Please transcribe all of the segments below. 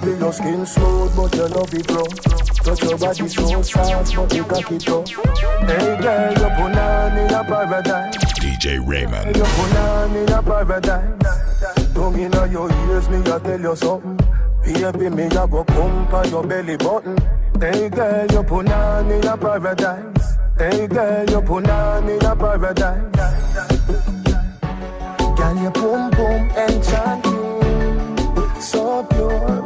Baby, your skin smooth, but your love it rough. Touch your body so soft, but you cock it up. Hey girl, you in a paradise. DJ Raymond. You put on in a paradise. Tongue inna your ears, me a tell you something. Baby, me a go pump on your belly button. Hey girl, you in a paradise. Hey girl, you in a paradise. Girl, your boom boom enchanting, so pure,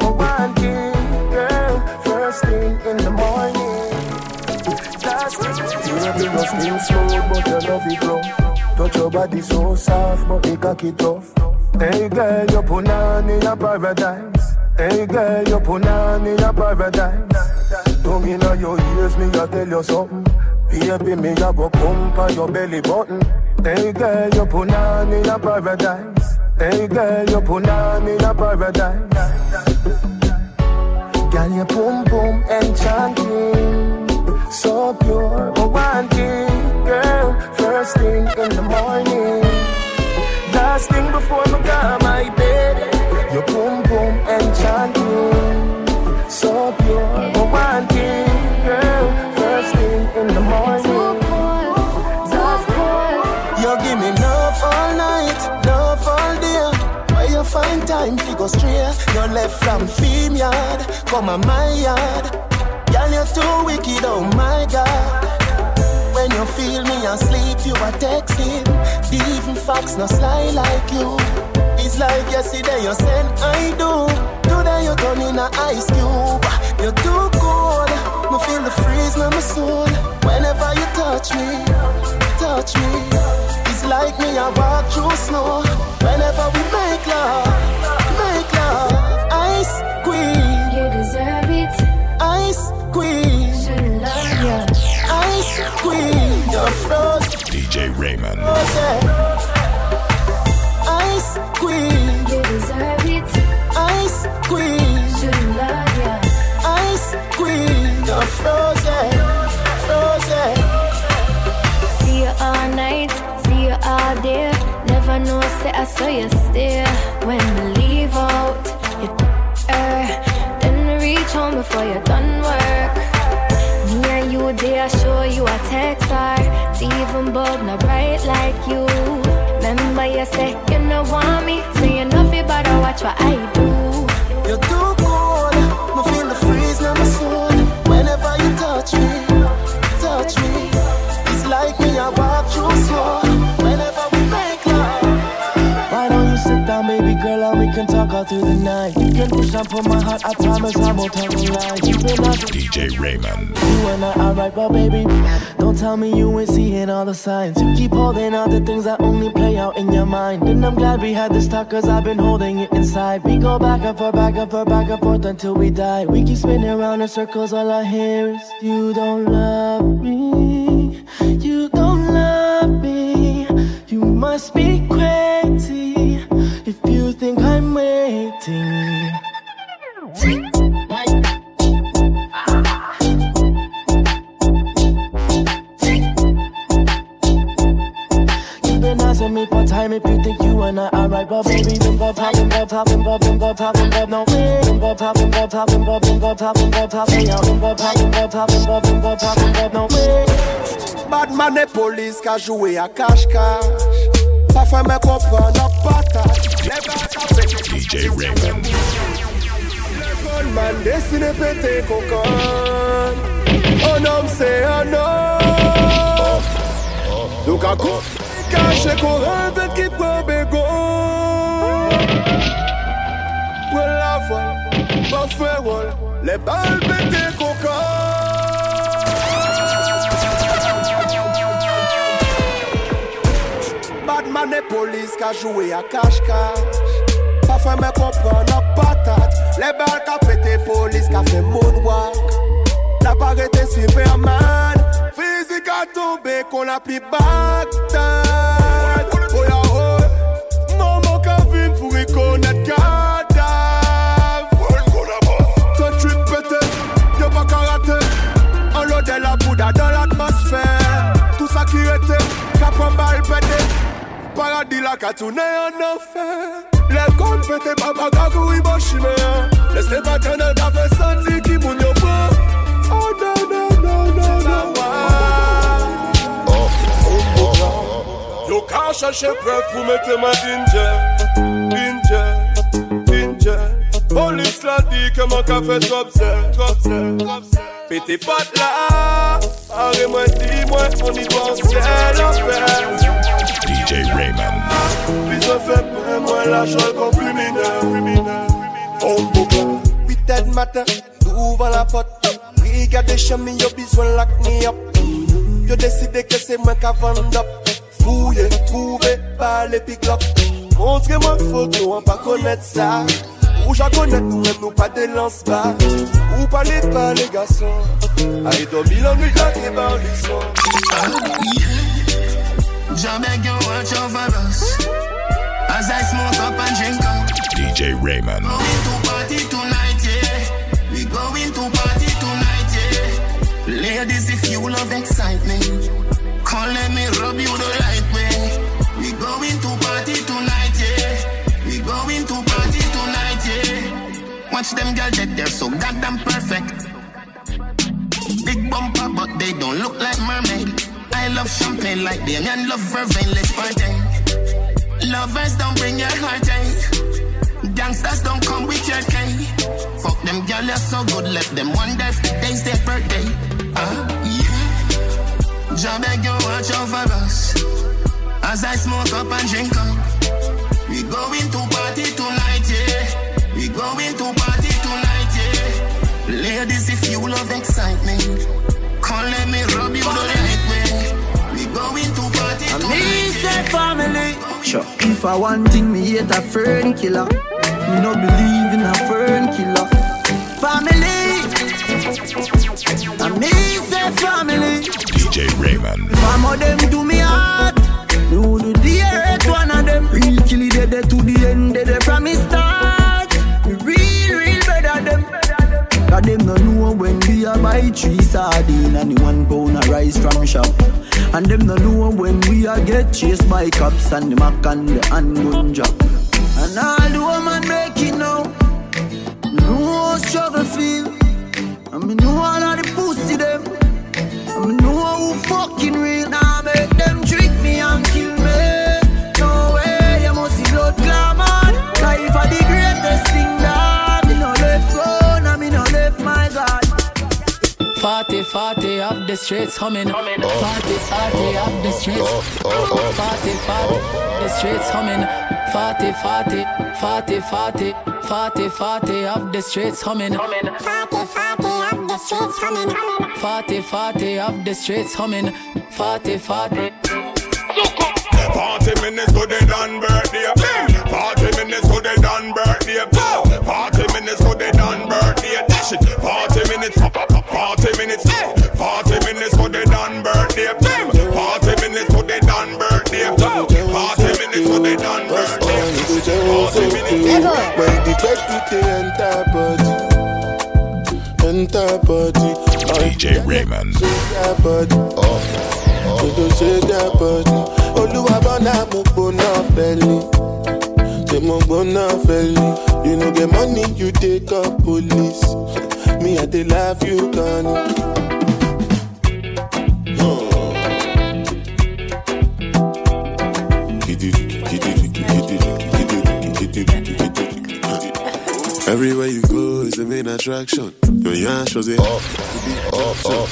Baby, your skin smooth, but your love it rough. Touch your body so soft, but it cocky tough. Hey girl, you put on in a paradise. Hey girl, you put on in a paradise. Tongue inna your ears, me a tell you something. Baby, me a go pump on your belly button. Hey girl, you put on in a paradise. Hey girl, you put on in a paradise. Girl, your boom boom enchanting, so pure, romantic, girl. First thing in the morning, last thing before me go my bed. Your boom boom enchanting, so pure, romantic, girl. First thing in the morning. You give me love all night, love all day. Where you find time to go straight? You left from fame yard, come on my yard. Too wicked, oh my God. When you feel me asleep, you are texting. Even facts not sly like you. It's like yesterday you said I do. Today you turn in a ice cube. You're too cold. Me feel the freeze in my soul. Whenever you touch me, touch me. It's like me I walk through snow. Whenever we make love, queen. You're frozen. DJ Raymond. Ice queen, You deserve it. ice queen, Shouldn't love ya. ice queen. You're frozen, frozen. See you all night, see you all day. Never know, say I saw you stay. When we leave out, you er, then reach home before you're done Even bulb not bright like you. Remember you say you no want me, so you know fi better watch what I do. You're too baby we can talk all through the night? You can push and pull my heart, I promise I won't tell a lie. You been out DJ Raymond. you and I alright, but baby, don't tell me you ain't seeing all the signs. You keep holding out the things that only play out in your mind. And I'm glad we had this talk, cause I've been holding it inside. We go back and forth, back and forth, back and forth until we die. We keep spinning around in circles, all I hear is, You don't love me, you don't love me. You must be crazy time if you think you and I are right, but baby, bim bop pop, bim bop pop, bim bop, bim bop pop, bim bop, no way. Bim bop pop, bim bop pop, bim bop, bim bop pop, bim bop pop, hey, yo, bim bop pop, bim bop pop, bim bop, bim bop pop, bim bop, no way. Badman et police ka joué à cache-cache. Pa fè mè kompran nan patat. Le gars ka pète DJ Raymond. Le gunman desine pète kokon. Un homme c'est un homme. Donc à coup, caché qu'on rêve qui prend bégon. Pour la voile, pas faire rôle. Les balles pète kokon. Badman et police ka joué à cache-cache. Pa fè mè kompran nan patat Le bal ka pète polis ka fè moonwalk La pa rete Superman Fizik a tombe kon la pli Bagdad bal pète Paradis la ka moun yo pas. Oh non, non, non, non, non. Yo ka chercher preuve pour mettre ma danger, danger, danger. Police la dit que mon café trop zè, trop zè, trop zè. Pété pote là, arrête-moi, dis-moi, on y pense, c'est l'enfer. DJ Raymond. Puis ça fait pour moi l'argent qu'on plus mineur. On boucle. 8 heures matin, ouvre la porte. Brigade des chemins, y'a besoin de lac me up. Y'a décidé que c'est moi qui vend up. Fouillez, trouvez, parlez, pick up. Montrez-moi une photo, on pas connaître ça. Ou j'en connais nous même nous pas de lance bas. Ou parlez pas les garçons. Aïe, dormi la beg you watch over us As I smoke up and drink up DJ Raymond. Going to party tonight, yeah We going to party tonight, yeah Ladies, if you love excitement Come let me rub you the right Watch them girls get there so goddamn perfect Big bumper, but they don't look like mermaid. I love champagne like Damien love vervain. Let's party. Lovers don't bring your heartache. Gangsters don't come with your cane. Fuck them girl, you're so good. Let them wonder if today's their birthday. Ah, yeah. Jah beg you watch over us as I smoke up and drink up. We going to going to party tonight, yeah. Ladies, if you love excitement, come let me rub you the right way. We going to party And tonight, me yeah. family. Sure. If I one thing, me hate a fern killer. Me no believe in a fern killer. Family. And me say family. DJ Raymond. Some of them do me hard. Me would do the hurt one of them. Real kill it dead to the shop. And them no know when we a get chased by cops and the mac and the handgun drop. And all the woman make it now. How struggle feel. And me know all of the pussy them. And me know who fucking real. 40, 40 of the streets humming. 40, 40 of the streets. 40, 40 the streets humming. 40, 40, 40, 40, 40, 40 of the streets humming. 40, 40 of the streets humming. 40, 40 of the streets humming. 40, 40. 40 minutes to the done birthday. 40 minutes to the done birthday. 40 minutes to the done birthday. Dash it. 40 minutes. 40 minutes. When the to the enter body Enter body DJ Raymond. Olúwa bọ́nà mo gbóná fẹ́lẹ̀ Ṣé mo gbóná fẹ́lẹ̀ You no get money you take up police Me I dey laugh you gone attraction. Your yarn shows it up, up, up.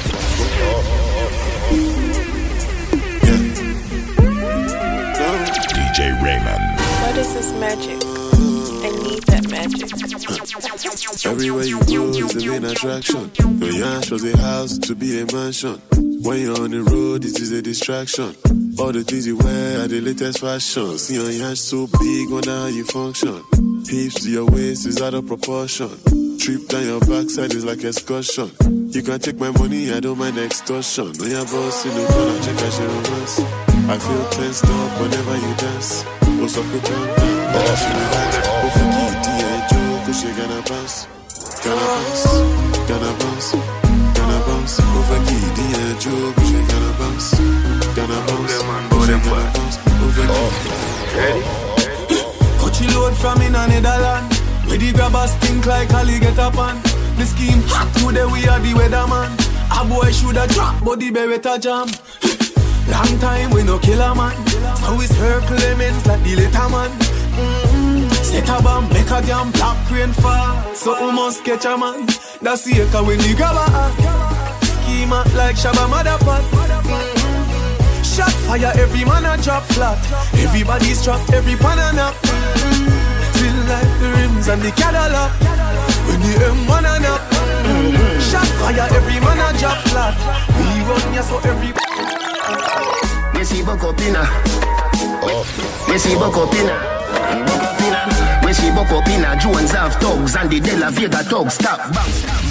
DJ Raymond. What is this magic? I need that magic. Everywhere you go is the main attraction. Your yarn shows a house to be a mansion. When you're on the road, it is a distraction. All the things you wear are the latest fashion. See your yarn so big, wonder how you function. Hips to your waist is out of proportion. Trip down your backside is like excursion. You can take my money, I don't mind extortion. When your boss in the corner, check out your romance. I feel tensed up whenever you dance. What's up with calm down? But I should relax. Oh, for kitty and Joe, cause she gonna bounce. Gonna bounce, gonna bounce, gonna bounce. Oh, for kitty and Joe, cause she gonna bounce. Gonna bounce, gonna bounce. Oh, for kitty. Coachy load from in a Netherland. We Where the grabbers think like Ali get up on. The scheme hot today, we are the weatherman. A boy shoulda drop, but the beretta jam. Long time we no kill a man. So we circle lemons like the little man. Mm-hmm. Set a bomb, make a damn black crane fall. So we must catch a man. That's the echo when the grabber act. Schema like Shabba Motherpot. Mm-hmm. Shot fire, every man a drop flat. Everybody's trapped, every pan a nap. Mm-hmm. Rims and the Cadillac. When the M1 a nap. Mm-hmm. Shot fire, every man a drop flat. We run ya so every. Me see up inna. Me see up up inna. Me see buck up. Jones have thugs and the De La Vega thugs. Stop, bang,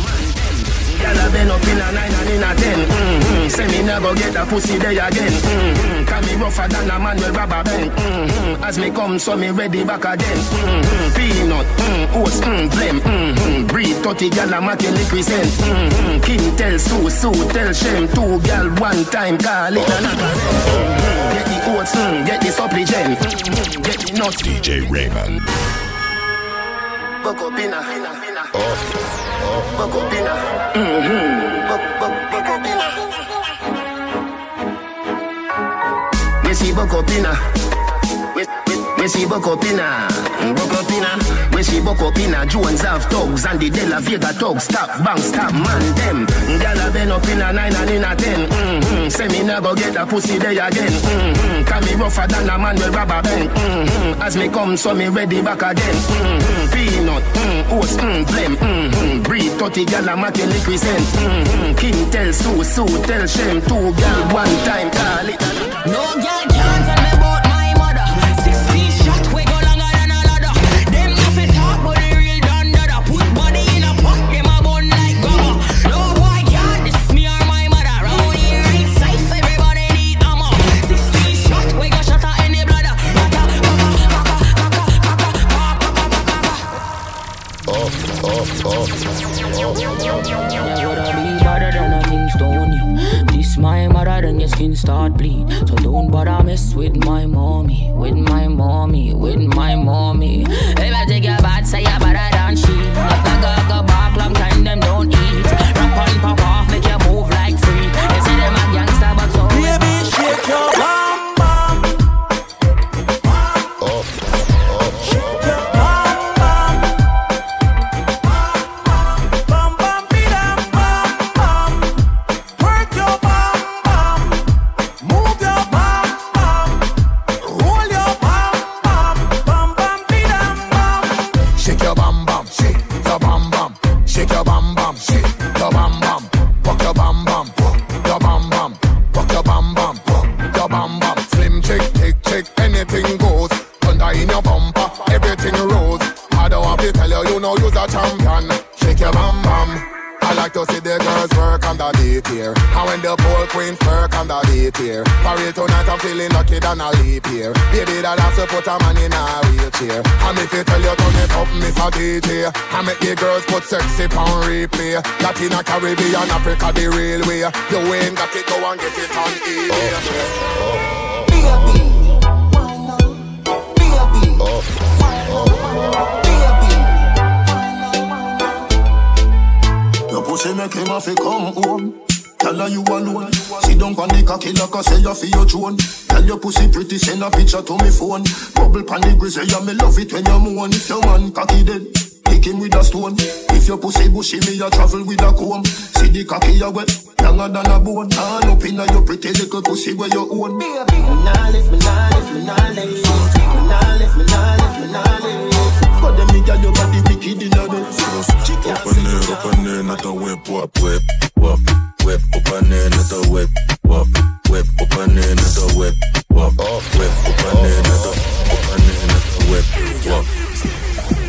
Gyal a been up in a nine and in a ten. Mm-hmm. Say me never get a pussy there again. Mm-hmm. Can me rougher than a man with rubber band. Mm-hmm. As me come, so me ready back again. Mm-hmm. Peanut, mm, oats, mm, blem. Mm-hmm. Breed 30 gyal a make represent. Mm-hmm. King tell Sue, Sue tell Shem. Two gyal one time call it another. Mm-hmm. Get the oats, mm, get the supplement. Mm-hmm. Get the nuts. DJ Raymond. Buck up inna. Buck up inna. Mm-hmm. Buck, buck, me see buck up inna. Buck up inna. Me see buck up inna. Jones have thugs and the De Vega thugs. Stop, bang, stop, man, them. Gyal a been up in a nine and in a ten. Mm-hmm. Say me never get a pussy there again. Mm-hmm. Can me rougher than a man with rubber band. Mm-hmm. As me come, so me ready back again. Mm-hmm. Peanut, mm, oats, mm, blem. Mm-hmm. Breed 30 gyal a make represent. Mm-hmm. King tell Sue, Sue tell Shem. Two gyal one time call it. No girl can skin start bleed. So don't bother mess with my mommy, with my mommy, with my mommy. If I take your bad, say you better replay. Latin, Caribbean, Africa, the real way. You ain't got it, go and get it on eBay. Oh. Oh. Oh. Your pussy make him have to come home. Tell her you alone. Sit down on the cocky like I say you for your drone. Tell your pussy pretty, send a picture to me phone. Bubble pan the grizzly, yeah, me love it when you moan. If your man cocky dead, hit him with a stone. If your pussy bushy, me a travel with a comb. See the cocky you wet, younger than a bone. All up inna your pretty little pussy where you own. Baby, nah lift me, nah lift me, nah lift me, nah lift me, nah lift me, nah lift me. But them me girl, your body wicked inna the. Up and neer, up and neer, not a whip, wap, whip, wap, whip, up and neer, not a whip, wap, whip, up and neer, not a whip, wap, whip, up and neer, not a, up and neer, not a whip, wap.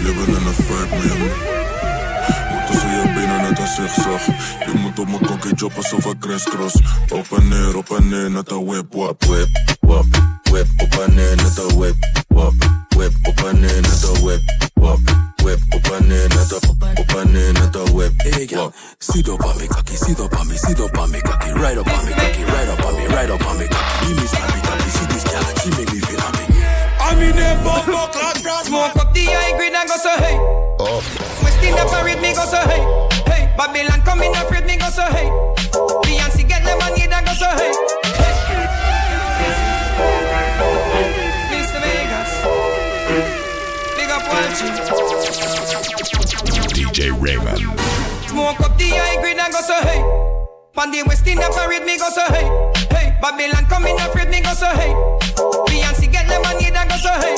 Living in a fat man. Moet tussen je benen net als zigzag. Je moet op mijn kokkie choppen alsof ik crisscross. Op en neer, op en neer, net een whip, wap, whip, wap, whip, op en neer, net een whip, wap, so hey. Beyonce get the money that go so hey. Mr. Vegas, big up watching. DJ Raymond. Smoke up the high grade and go so hey. Pan the West Indian parade me go so hey, hey. Babylon come in afraid me go so hey. Beyonce get the money that go so hey,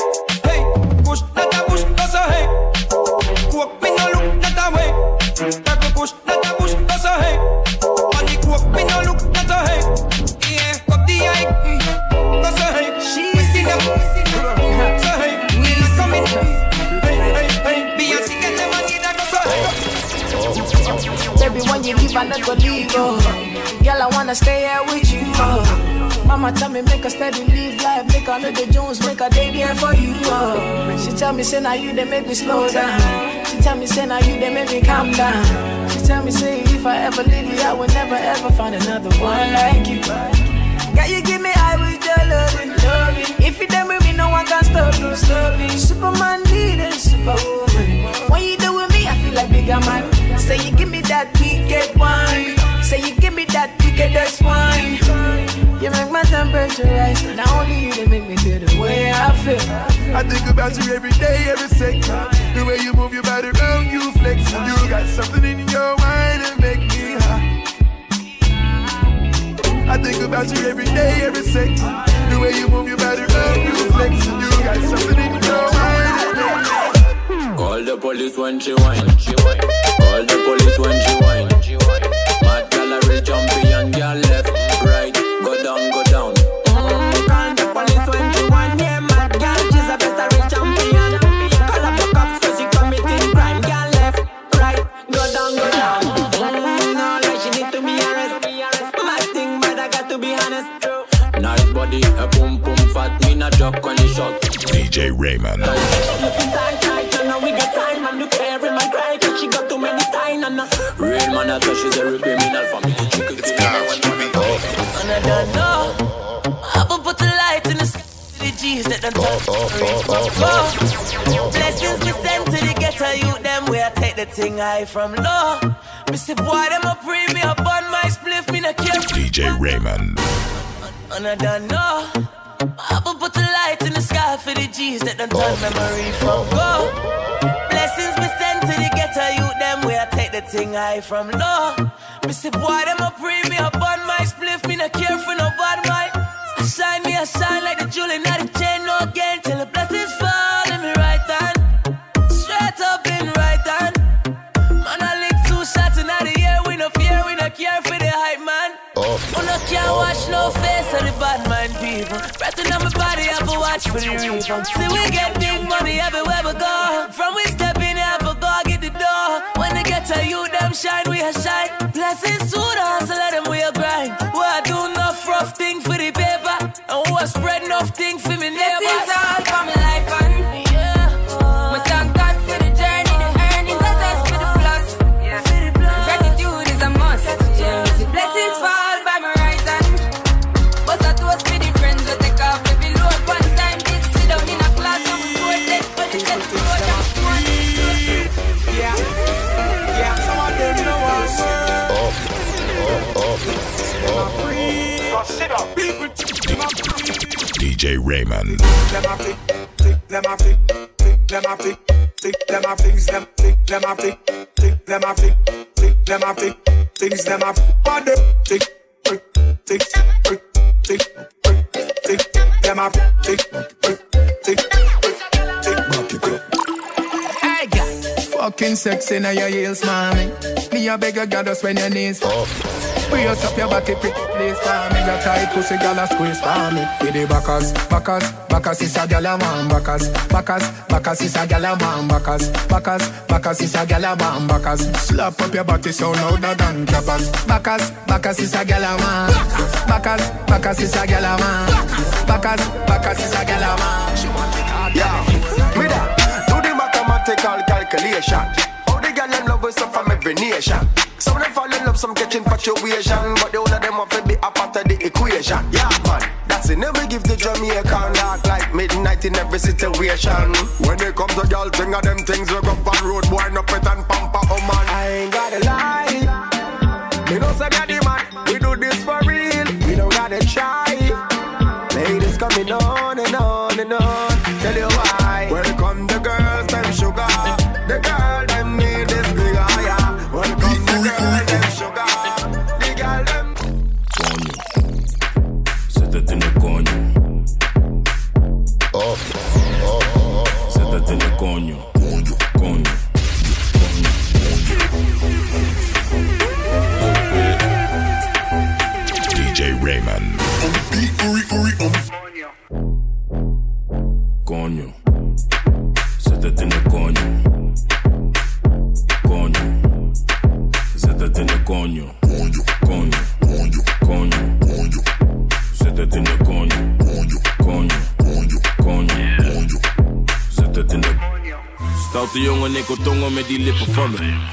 hey. Push that you leave, I never leave. Oh. Girl, I wanna stay here with you. Oh. Mama tell me make a steady live life, make a little Jones, make a day there for you. Oh. She tell me say now you they make me slow down. She tell me say now you they make me calm down. She tell me say if I ever leave you, I will never ever find another one like you. Girl, you give me high with your loving. If you done with me, no one can stop you, stop me. Superman leading, superwoman. When you do bigger man. Say you give me that wicked wine. Say you give me that wickedest wine. You make my temperature rise. Not only you, they make me feel the way I feel. I think about you every day, every second. The way you move your body around, you flex. You got something in your mind that make me high. I think about you every day, every second. The way you move your body around, you flex. You got something in your Call the police when she whine. Call the police when she whine. High from low. Me say, boy, them a pre me up on my spliff, me no care. DJ Raymond. And I don't know. Will put a light in the sky for the G's that done turn oh. memory from go. Blessings be sent to the ghetto youth, them where I take the thing high from low. Me say, boy, them a pre me up on my spliff, me no care for no bad mind. Shine me, a shine Breathing on my body, I to watch for the. See, we get big money everywhere we go. From we step in, have to go get the door. When they get to you, them shine, we a shine. Blessings to the hustle, let them we a grind. We a do enough rough thing for the paper. And we a spread enough thing for me neighbors. God. Fucking sexy now your heels, mommy. Me a beg a goddess when your knees up. Brace up your body, pretty please for me. Your tight pussy, gal a squeeze for me. With the backers, backers, backers is a gal a man. Backers, backers, backers is a gal a man. Backers, backers, backers is a gal a man. Backers, slap up your body so louder than clappers. Backers, backers is a gal a man. Backers, backers is a gal a man. Backers, backers is a gal a man. Yeah, me that. Do the mathematical calculation. How the girl them love voice up from every nation. Some of them fall in love, some catch infatuation, but the whole of them want to be a part of the equation. Yeah, man, that's it. Never give the Jamaican dark like midnight in every situation. When it comes to girl thing of them things, we go on road boy, no pet and pamper,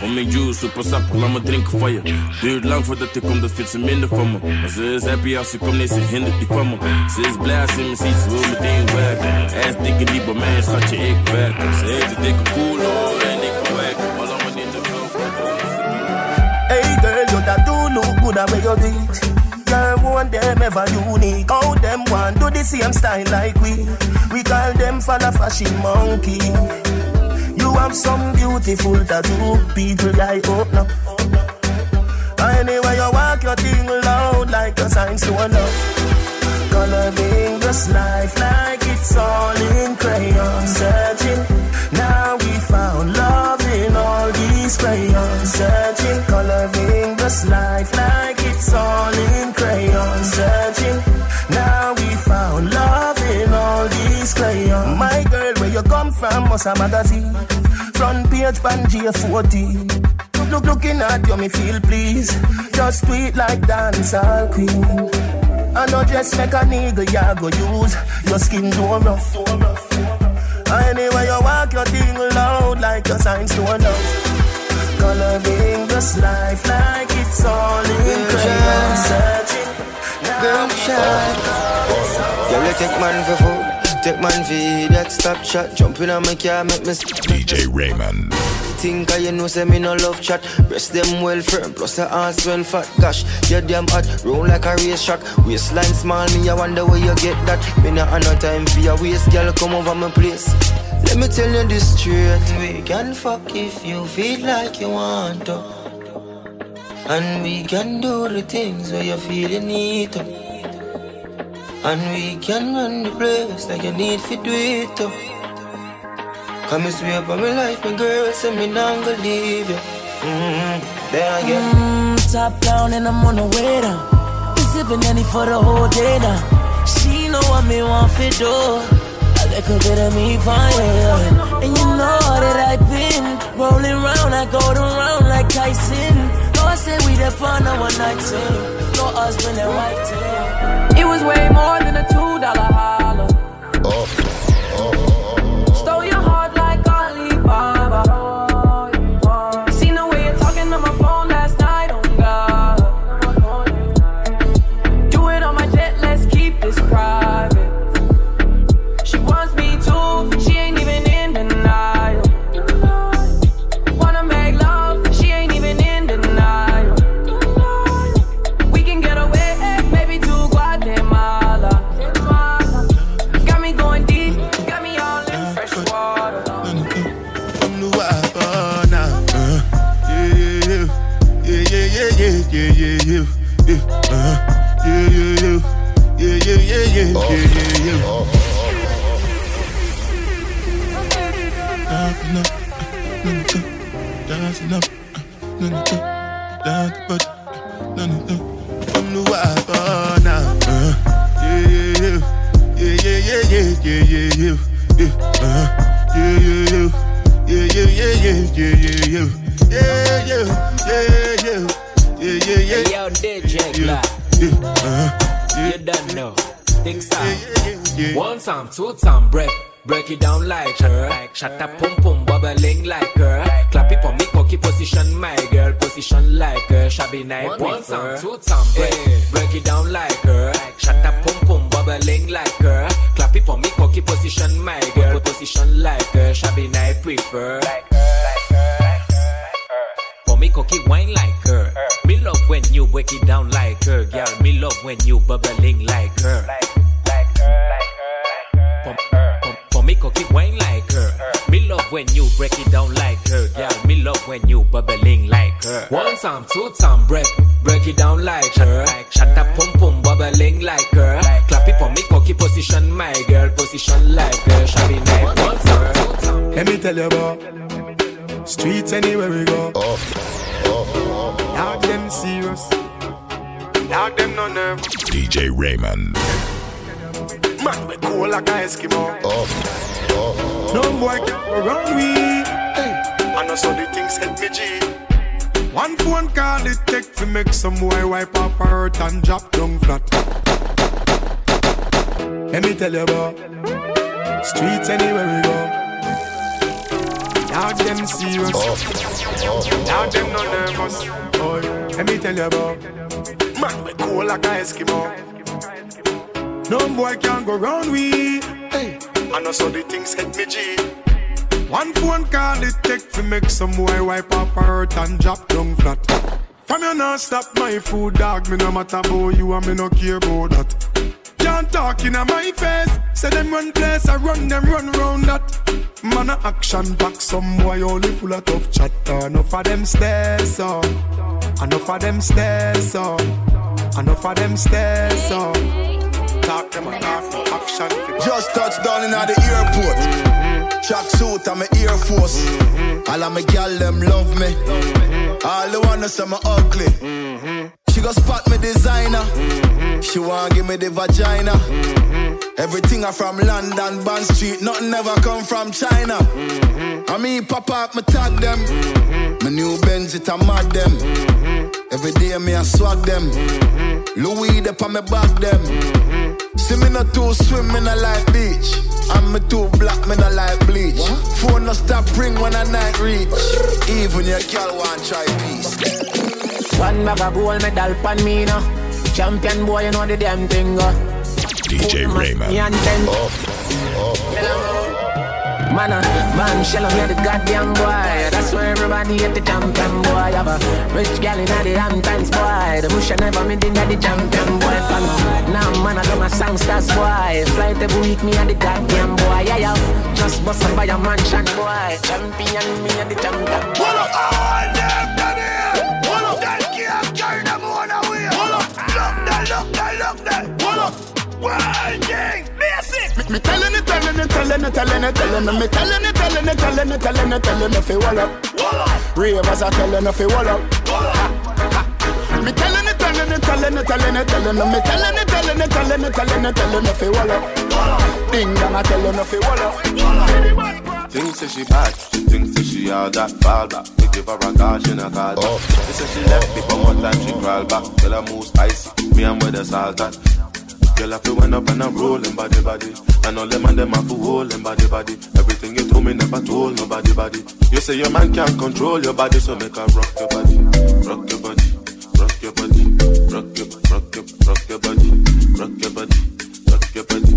Om juice, super sap, laat me drinken van je. Duurt lang voordat ik kom, dat vindt ze minder van me. Maar ze is happy als ze komt, nee, ze hindert die van me. Ze is blij als ze me ziet, ze wil meteen werken. Hij is dikke die bij mij, schatje, ik werk. Ze heeft een dikke koel, en ik ben weg. Maar laat me niet te veel Hey girl, you that do look good at where you do it. Girl, want them ever unique. How them want do the same style like we. We call them for the fashion monkey. You have some beautiful tattoo, people I open up. Anyway, you walk your thing loud like a sign to a love. Coloring this life like it's all in crayon. Searching, now we found love in all these crayons. Searching, coloring this life like it's all in from, must a magazine. Front page, Pangea 14. Look, look, looking at you, me feel please. Just tweet like dancehall queen. I know just make a nigga, ya go use your skin do rough. Anyway, you walk your thing loud like a sign to a love. Coloring this life like it's all in. Searching, Girl, shine. Girl, you take man for food, take man for that stop shot. Jumping on my car, make me DJ Raymond. think I you know say me no love chat. Breast them well firm, plus the ass well fat. Gosh, you damn hot, roll like a race track. Waistline small, me I wonder where you get that. Me not have no time for your waist, girl. Come over my place. Let me tell you this straight. We can fuck if you feel like you want to. And we can do the things where you feel you need to. And we can run the place like you need to it. Come and swear by my life, my girl, say me not gonna leave you. Mm-hmm. Then again. Mm, top down and I'm on the way down. Been sipping any for the whole day now. She know what me want for do. A little bit of me fine, fun of one night. No husband and wife. It was way more than a two dollar holler. Hey, yo, DJ Clark. You don't know. One time, two time, break. Break it down like her. Shut up, pum pum, bubbling like her. Clap it for me, cocky position, my girl, position like her. Shabby night, one time, two time, break, break it down like her. Shut up, pum pum, bubbling like her. Clap it for me, cocky position, my girl, position like her. Shabby night, prefer. For me, cocky wine like her. Me love when you break it down like her, girl. Me love when you bubbling like her. For, for, for me, cocky wine like her. Me love when you break it down like her, girl. Me love when you bubbling like her. One time, two time, break, break it down like her. Shut up, pum pum, bubbling like her. Clap it for me, cocky position, my girl, position like her. Shabby night, one time, two time. Let me tell you about streets anywhere we go. Oh, oh, oh. Dog them serious. Dog them no nerve. DJ Raymond. Man, we cool like a Eskimo. Oh, oh, oh. No boy can go around we. Hey. And also the things hit me G. One phone call it take to make some boy wipe up her hurt and drop down flat. Let me tell you about streets anywhere we go. Dog them serious. Dog them no nervous. Boy, let me tell you about man we cool like a Eskimo. No boy can go round we. Hey. I know also the things hit me G. One phone call it take to make some boy wipe up her hurt and drop down flat. From you not stop my food, dog. Me no matter about you and me no care about that. Can't talk in my face. Say them run place, I run them run round that. Man a action back, some boy only full of tough chatter. Enough of them stairs up, enough of them stairs up, enough of them stairs up. Talk them a talk, no action. Just touched down in the airport. Mm-hmm. Track suit, I'm a Air Force. Mm-hmm. All of my gal them love me. Mm-hmm. All the wanna say me ugly. She go spot me designer. She want give me the vagina. Everything I from London, Bond Street, nothing ever come from China. I mean, pop up, me tag them. My new Benz, it a mad them. Every day me I swag them. Louis, they on me back them. See me not too swim, me not like beach. I'm me too black, me not like bleach. Phone no stop ring when I night reach. Even your girl want try peace. One bag of gold medal pan me now. Champion boy, you know the damn thing go. DJ Raymond. Me and oh. oh. ten. Man, uh, man, shell on the goddamn boy. That's where everybody at the champion boy. Have a rich gal in the Hamptons boy. The bush I never made in the champion boy. Fan. Now man, I got my songsters boy. Flight every week, me and the goddamn boy. Yeah, yeah. Just bust up by a mansion boy. Champion, me and the champion. Pull up all them here. Pull up. They can't carry them on away. Pull up. Look there, look there, look there. Pull up. Basic. Me telling it, telling it, telling it, telling it, telling it, me telling it, telling it, telling it, telling it, telling it, fi wall up. Ravers are telling it, fi wall up. Me telling it, telling it, telling it, telling it, telling it, me telling it, telling it, telling it, telling it, telling it, fi wall up. Ding dong, I telling it, fi wall up. Thinks that she bad, she thinks that she all that fall back. We give her a call, she not call back. She said she left me, but one time she crawl back. Tell her move spicy, me and with the salt that. Girl, I feel went up and I'm rolling body body. And all them and them have to hold them body body. Everything you told me never told nobody body. You say your man can't control your body, so make her rock your body, rock your body, rock your body, rock your, rock your, rock your body, rock your body, rock your body.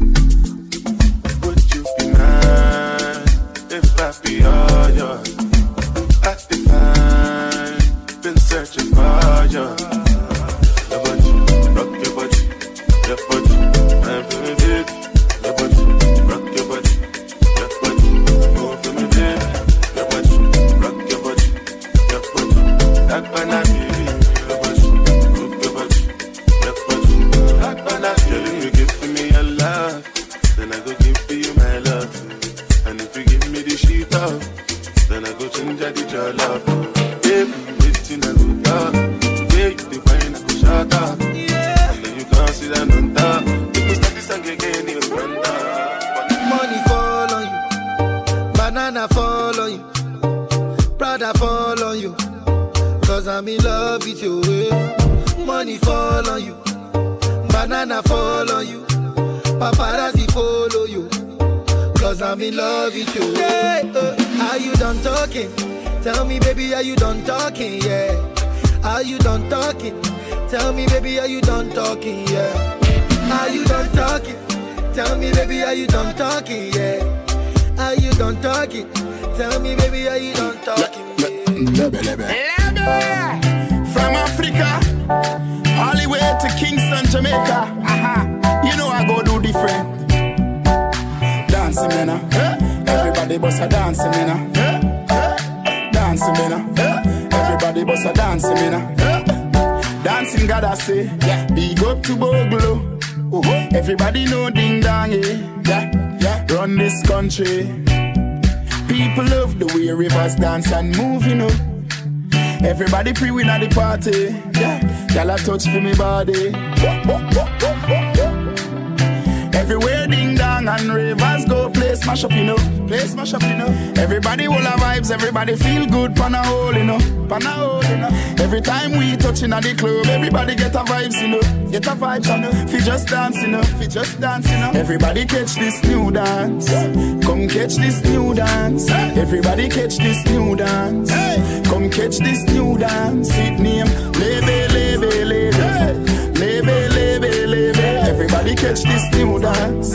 Would you be if I be all yours? Banana fall on you, paparazzi follow you. cause I'm in love with you. Yeah, uh, are you done talking? Tell me, baby, are you done talking? Yeah. Are you done talking? Tell me, baby, are you done talking? Yeah. Are you done talking? Tell me, baby, are you done talking? Yeah. Are you done talking? Tell me, baby, are you done talking? Yeah. From Africa, all the way to Kingston, Jamaica. Uh-huh. You know I go do different. Dancing, man. uh. Everybody bust a dancing, man. uh. Dancing, man. uh. Everybody bust a dancing, man. Dancing, God, I say. Yeah. Big up to Bogle. Everybody know ding dong, yeah. yeah. yeah. Run this country. People love the way rivers dance and move, you know. Everybody pre-win at the party. Yeah, y'all a touch for me body. Everywhere ding dong smash up, you know. Play smash up, you know. Everybody will have vibes, everybody feel good, pan a hole, you know. Pan a hole, you know. Every time we touching at the club, everybody get a vibes, you know. Get a vibes, you know. Fi just dance, you know. Fi just dance, you know. Everybody catch this new dance. Come catch this new dance. Everybody catch this new dance. Come catch this new dance. It name Lebe, Lebe, Lebe. Lebe, Lebe, Lebe. Everybody catch this new dance.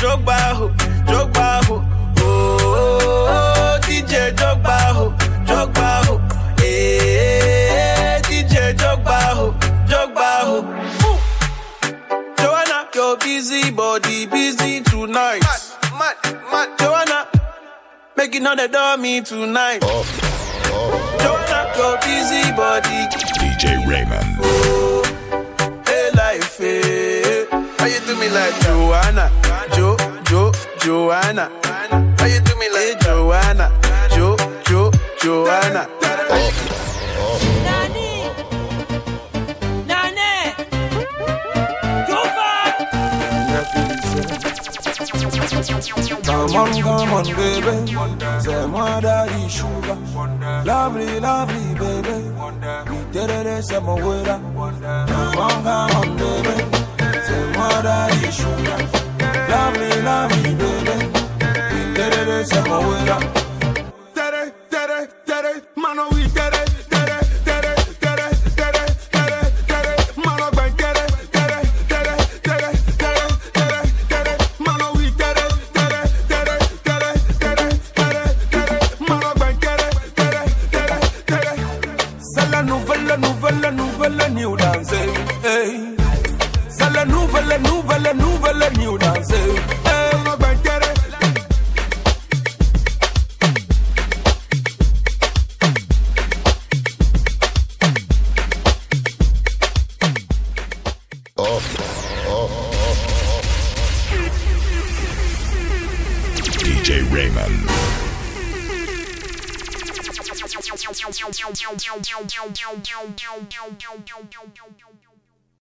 Drogba, ho, Drogba, ho? Oh, DJ Drogba, ho, Drogba, ho. Hey, eh, DJ Drogba, ho, Drogba, ho. Ooh. Joanna, your busy body busy tonight. Mad, mad, mad. Joanna, making all the dummy tonight. Oh, oh. Joanna, your busy body. DJ Raymond. Oh, hey life, hey. How you do me like Joanna, Jo, Jo, Joanna? How you do me like hey, Joanna, Jo, Jo, Joanna? Nani, Nani, Come on, come on, baby. C'est moi daddy sugar. Lovely, lovely, baby. We did it, c'est mon wera. Come on, come on, We did